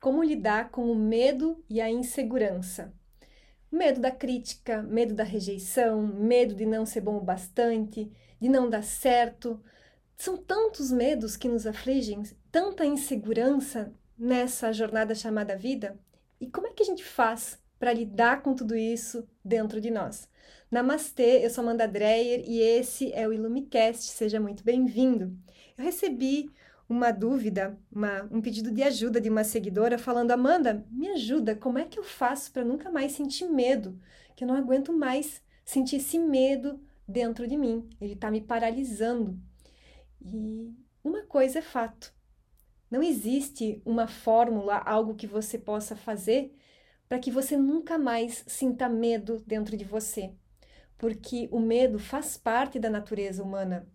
como lidar com o medo e a insegurança. Medo da crítica, medo da rejeição, medo de não ser bom o bastante, de não dar certo. São tantos medos que nos afligem, tanta insegurança nessa jornada chamada vida. E como é que a gente faz para lidar com tudo isso dentro de nós? Namastê, eu sou Amanda Dreyer e esse é o Ilumicast. Seja muito bem-vindo. Eu recebi uma dúvida, uma, um pedido de ajuda de uma seguidora falando: Amanda, me ajuda, como é que eu faço para nunca mais sentir medo? Que eu não aguento mais sentir esse medo dentro de mim, ele está me paralisando. E uma coisa é fato: não existe uma fórmula, algo que você possa fazer para que você nunca mais sinta medo dentro de você, porque o medo faz parte da natureza humana.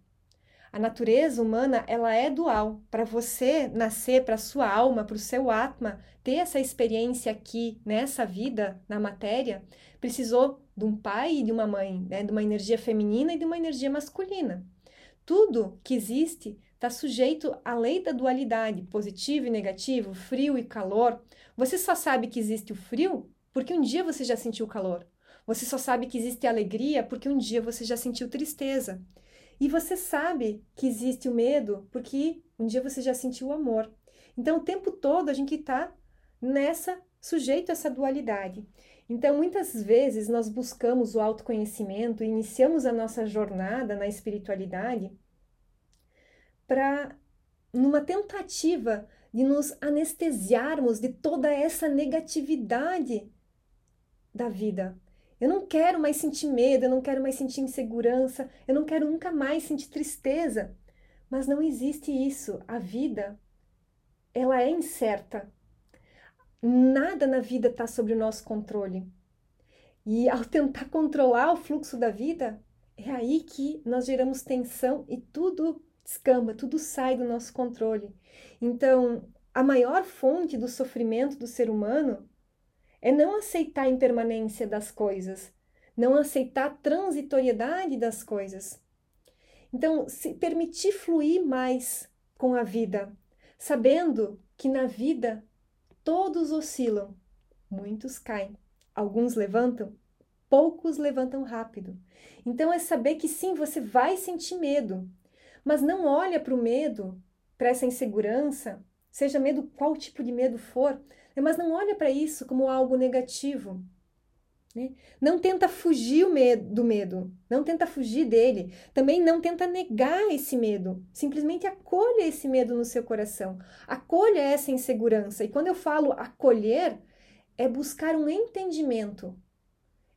A natureza humana, ela é dual. Para você nascer, para sua alma, para o seu atma, ter essa experiência aqui, nessa vida, na matéria, precisou de um pai e de uma mãe, né? de uma energia feminina e de uma energia masculina. Tudo que existe está sujeito à lei da dualidade, positivo e negativo, frio e calor. Você só sabe que existe o frio porque um dia você já sentiu calor. Você só sabe que existe alegria porque um dia você já sentiu tristeza. E você sabe que existe o medo porque um dia você já sentiu o amor. Então, o tempo todo a gente está nessa, sujeito a essa dualidade. Então, muitas vezes nós buscamos o autoconhecimento, iniciamos a nossa jornada na espiritualidade para numa tentativa de nos anestesiarmos de toda essa negatividade da vida, eu não quero mais sentir medo, eu não quero mais sentir insegurança, eu não quero nunca mais sentir tristeza. Mas não existe isso. A vida, ela é incerta. Nada na vida está sob o nosso controle. E ao tentar controlar o fluxo da vida, é aí que nós geramos tensão e tudo descamba, tudo sai do nosso controle. Então, a maior fonte do sofrimento do ser humano é não aceitar a impermanência das coisas, não aceitar a transitoriedade das coisas. Então, se permitir fluir mais com a vida, sabendo que na vida todos oscilam, muitos caem, alguns levantam, poucos levantam rápido. Então é saber que sim, você vai sentir medo, mas não olha para o medo, para essa insegurança, seja medo qual tipo de medo for? Mas não olha para isso como algo negativo. Né? Não tenta fugir medo, do medo, não tenta fugir dele, também não tenta negar esse medo, simplesmente acolha esse medo no seu coração, acolha essa insegurança. E quando eu falo acolher, é buscar um entendimento,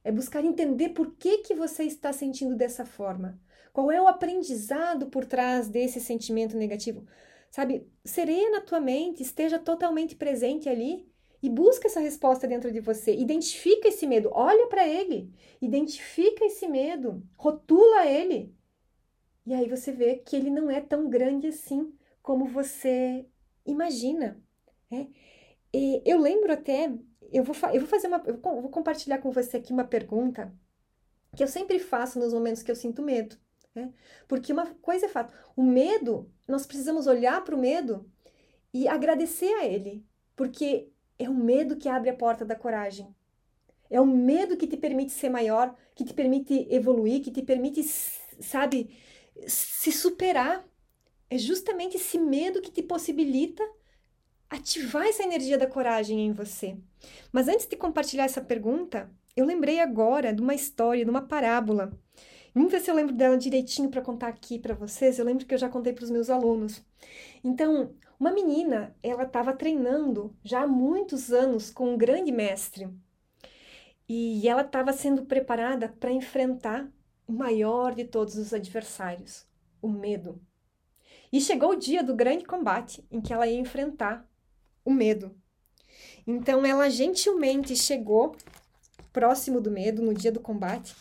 é buscar entender por que, que você está sentindo dessa forma, qual é o aprendizado por trás desse sentimento negativo. Sabe, serena a tua mente, esteja totalmente presente ali e busca essa resposta dentro de você. Identifica esse medo, olha para ele, identifica esse medo, rotula ele. E aí você vê que ele não é tão grande assim como você imagina. Né? Eu lembro até, eu vou, eu vou fazer uma, eu vou compartilhar com você aqui uma pergunta que eu sempre faço nos momentos que eu sinto medo. Né? Porque uma coisa é fato: o medo, nós precisamos olhar para o medo e agradecer a ele, porque é o medo que abre a porta da coragem. É o medo que te permite ser maior, que te permite evoluir, que te permite, sabe, se superar. É justamente esse medo que te possibilita ativar essa energia da coragem em você. Mas antes de compartilhar essa pergunta, eu lembrei agora de uma história, de uma parábola Vamos ver se eu lembro dela direitinho para contar aqui para vocês. Eu lembro que eu já contei para os meus alunos. Então, uma menina, ela estava treinando já há muitos anos com um grande mestre. E ela estava sendo preparada para enfrentar o maior de todos os adversários, o medo. E chegou o dia do grande combate em que ela ia enfrentar o medo. Então ela gentilmente chegou próximo do medo no dia do combate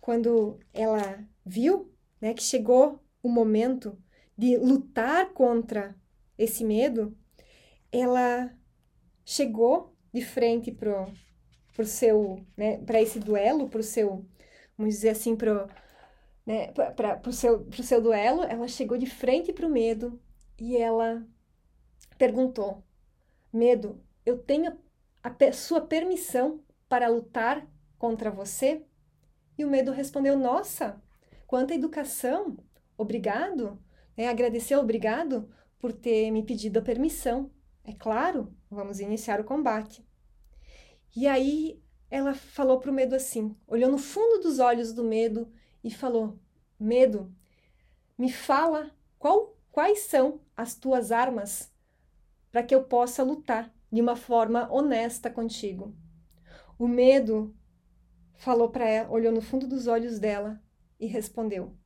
quando ela viu né, que chegou o momento de lutar contra esse medo, ela chegou de frente pro, pro seu, né, para esse duelo, pro seu, vamos dizer assim, pro, né, para pro seu, pro seu duelo, ela chegou de frente pro medo e ela perguntou: Medo, eu tenho a sua permissão para lutar contra você? E o medo respondeu: Nossa, quanta educação! Obrigado. É, obrigado por ter me pedido a permissão. É claro, vamos iniciar o combate. E aí ela falou para o medo assim, olhou no fundo dos olhos do medo e falou: Medo, me fala qual, quais são as tuas armas para que eu possa lutar de uma forma honesta contigo. O medo falou para ela, olhou no fundo dos olhos dela e respondeu: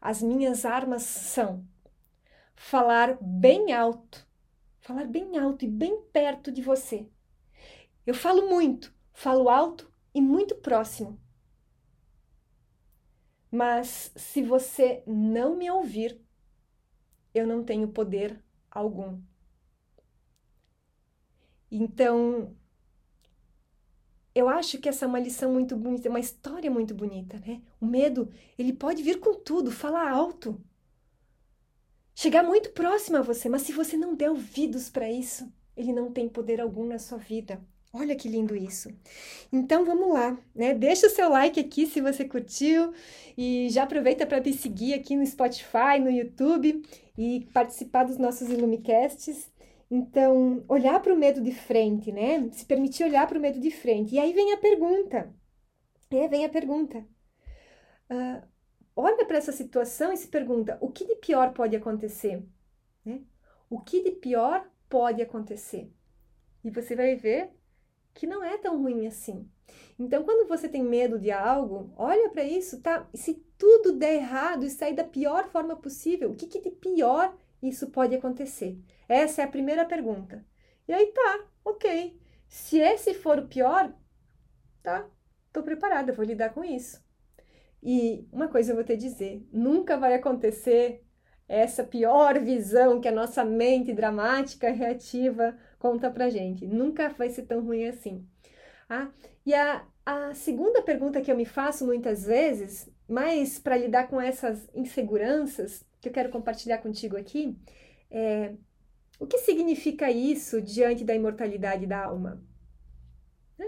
As minhas armas são falar bem alto, falar bem alto e bem perto de você. Eu falo muito, falo alto e muito próximo. Mas se você não me ouvir, eu não tenho poder algum. Então, eu acho que essa é uma lição muito bonita, uma história muito bonita, né? O medo, ele pode vir com tudo, falar alto, chegar muito próximo a você, mas se você não der ouvidos para isso, ele não tem poder algum na sua vida. Olha que lindo isso. Então vamos lá, né? Deixa o seu like aqui se você curtiu e já aproveita para me seguir aqui no Spotify, no YouTube e participar dos nossos Ilumicasts. Então, olhar para o medo de frente, né? Se permitir olhar para o medo de frente. E aí vem a pergunta. É, vem a pergunta. Uh, olha para essa situação e se pergunta: o que de pior pode acontecer? Né? O que de pior pode acontecer? E você vai ver que não é tão ruim assim. Então, quando você tem medo de algo, olha para isso, tá? Se tudo der errado e sair da pior forma possível, o que, que de pior isso pode acontecer? Essa é a primeira pergunta. E aí tá, ok. Se esse for o pior, tá, tô preparada, vou lidar com isso. E uma coisa eu vou te dizer: nunca vai acontecer essa pior visão que a nossa mente dramática, reativa conta pra gente. Nunca vai ser tão ruim assim. Ah, e a, a segunda pergunta que eu me faço muitas vezes, mais para lidar com essas inseguranças que eu quero compartilhar contigo aqui, é o que significa isso diante da imortalidade da alma? Né?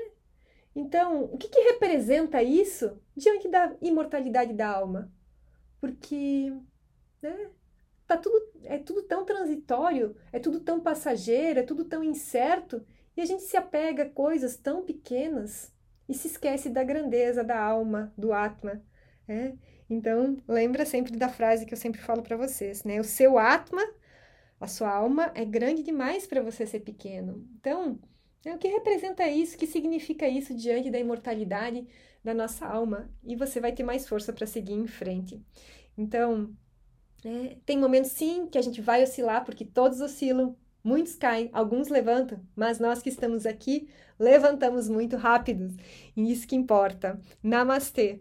Então, o que, que representa isso diante da imortalidade da alma? Porque né, tá tudo, é tudo tão transitório, é tudo tão passageiro, é tudo tão incerto, e a gente se apega a coisas tão pequenas e se esquece da grandeza da alma, do Atma. Né? Então, lembra sempre da frase que eu sempre falo para vocês, né? O seu Atma, a sua alma, é grande demais para você ser pequeno. Então, né, o que representa isso? O que significa isso diante da imortalidade da nossa alma? E você vai ter mais força para seguir em frente. Então, é, tem momentos sim que a gente vai oscilar, porque todos oscilam, muitos caem, alguns levantam, mas nós que estamos aqui levantamos muito rápidos, e isso que importa. Namastê!